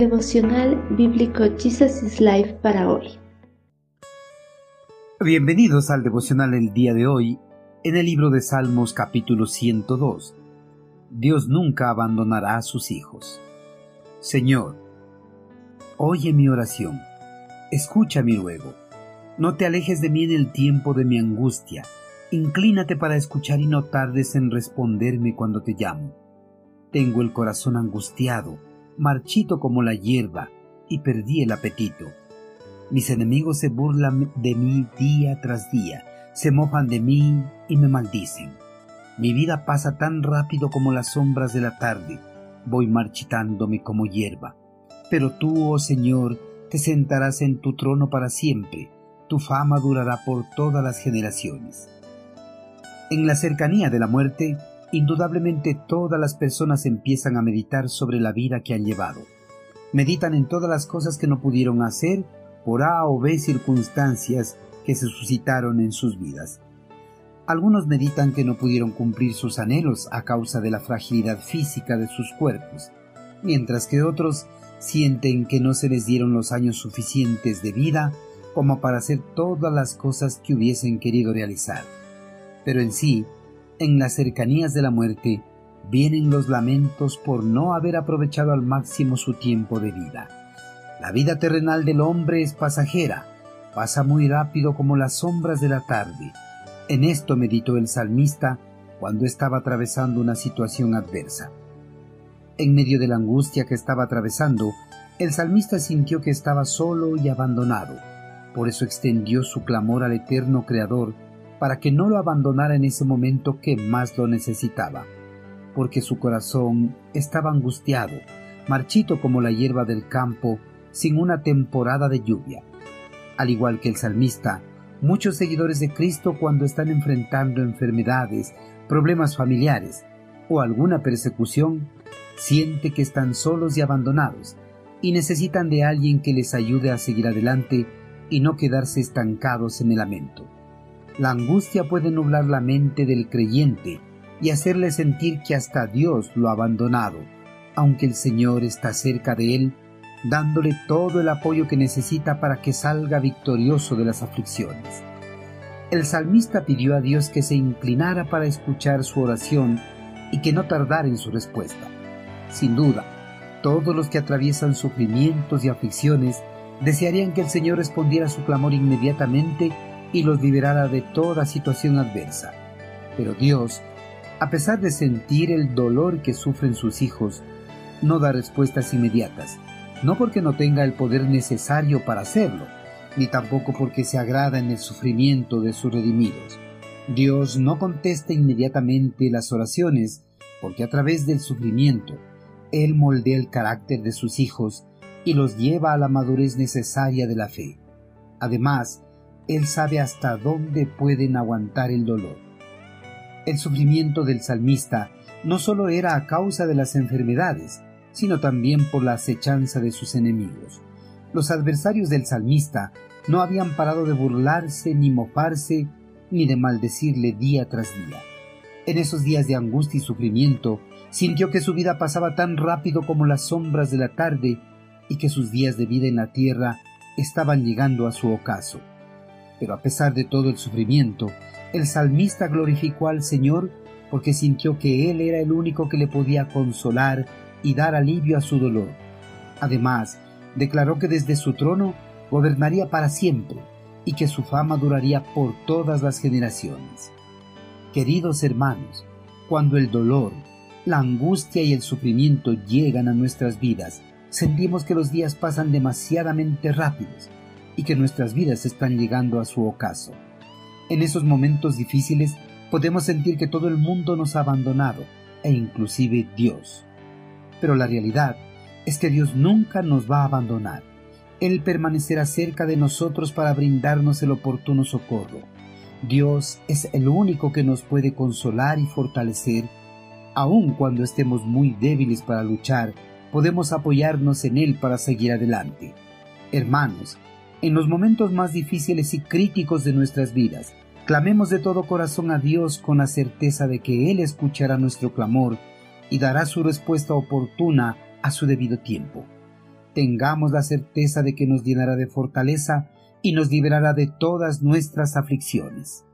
Devocional Bíblico Jesus is Life para hoy. Bienvenidos al devocional el día de hoy en el libro de Salmos capítulo 102. Dios nunca abandonará a sus hijos. Señor, oye mi oración, escucha mi ruego. No te alejes de mí en el tiempo de mi angustia. Inclínate para escuchar y no tardes en responderme cuando te llamo. Tengo el corazón angustiado, marchito como la hierba, y perdí el apetito. Mis enemigos se burlan de mí día tras día, se mofan de mí y me maldicen. Mi vida pasa tan rápido como las sombras de la tarde, voy marchitándome como hierba. Pero tú, oh Señor, te sentarás en tu trono para siempre, tu fama durará por todas las generaciones. En la cercanía de la muerte, Indudablemente todas las personas empiezan a meditar sobre la vida que han llevado. Meditan en todas las cosas que no pudieron hacer por A o B circunstancias que se suscitaron en sus vidas. Algunos meditan que no pudieron cumplir sus anhelos a causa de la fragilidad física de sus cuerpos, mientras que otros sienten que no se les dieron los años suficientes de vida como para hacer todas las cosas que hubiesen querido realizar. Pero en sí, en las cercanías de la muerte, vienen los lamentos por no haber aprovechado al máximo su tiempo de vida. La vida terrenal del hombre es pasajera, pasa muy rápido como las sombras de la tarde. En esto meditó el salmista cuando estaba atravesando una situación adversa. En medio de la angustia que estaba atravesando, el salmista sintió que estaba solo y abandonado. Por eso extendió su clamor al eterno Creador para que no lo abandonara en ese momento que más lo necesitaba, porque su corazón estaba angustiado, marchito como la hierba del campo, sin una temporada de lluvia. Al igual que el salmista, muchos seguidores de Cristo cuando están enfrentando enfermedades, problemas familiares o alguna persecución, siente que están solos y abandonados y necesitan de alguien que les ayude a seguir adelante y no quedarse estancados en el lamento. La angustia puede nublar la mente del creyente y hacerle sentir que hasta Dios lo ha abandonado, aunque el Señor está cerca de él, dándole todo el apoyo que necesita para que salga victorioso de las aflicciones. El salmista pidió a Dios que se inclinara para escuchar su oración y que no tardara en su respuesta. Sin duda, todos los que atraviesan sufrimientos y aflicciones desearían que el Señor respondiera a su clamor inmediatamente y los liberara de toda situación adversa. Pero Dios, a pesar de sentir el dolor que sufren sus hijos, no da respuestas inmediatas, no porque no tenga el poder necesario para hacerlo, ni tampoco porque se agrada en el sufrimiento de sus redimidos. Dios no contesta inmediatamente las oraciones, porque a través del sufrimiento, Él moldea el carácter de sus hijos y los lleva a la madurez necesaria de la fe. Además, él sabe hasta dónde pueden aguantar el dolor. El sufrimiento del salmista no solo era a causa de las enfermedades, sino también por la acechanza de sus enemigos. Los adversarios del salmista no habían parado de burlarse, ni mofarse, ni de maldecirle día tras día. En esos días de angustia y sufrimiento, sintió que su vida pasaba tan rápido como las sombras de la tarde y que sus días de vida en la tierra estaban llegando a su ocaso. Pero a pesar de todo el sufrimiento, el salmista glorificó al Señor porque sintió que Él era el único que le podía consolar y dar alivio a su dolor. Además, declaró que desde su trono gobernaría para siempre y que su fama duraría por todas las generaciones. Queridos hermanos, cuando el dolor, la angustia y el sufrimiento llegan a nuestras vidas, sentimos que los días pasan demasiadamente rápidos y que nuestras vidas están llegando a su ocaso. En esos momentos difíciles podemos sentir que todo el mundo nos ha abandonado e inclusive Dios. Pero la realidad es que Dios nunca nos va a abandonar. Él permanecerá cerca de nosotros para brindarnos el oportuno socorro. Dios es el único que nos puede consolar y fortalecer. Aun cuando estemos muy débiles para luchar, podemos apoyarnos en Él para seguir adelante. Hermanos, en los momentos más difíciles y críticos de nuestras vidas. Clamemos de todo corazón a Dios con la certeza de que Él escuchará nuestro clamor y dará su respuesta oportuna a su debido tiempo. tengamos la certeza de que nos llenará de fortaleza y nos liberará de todas nuestras aflicciones.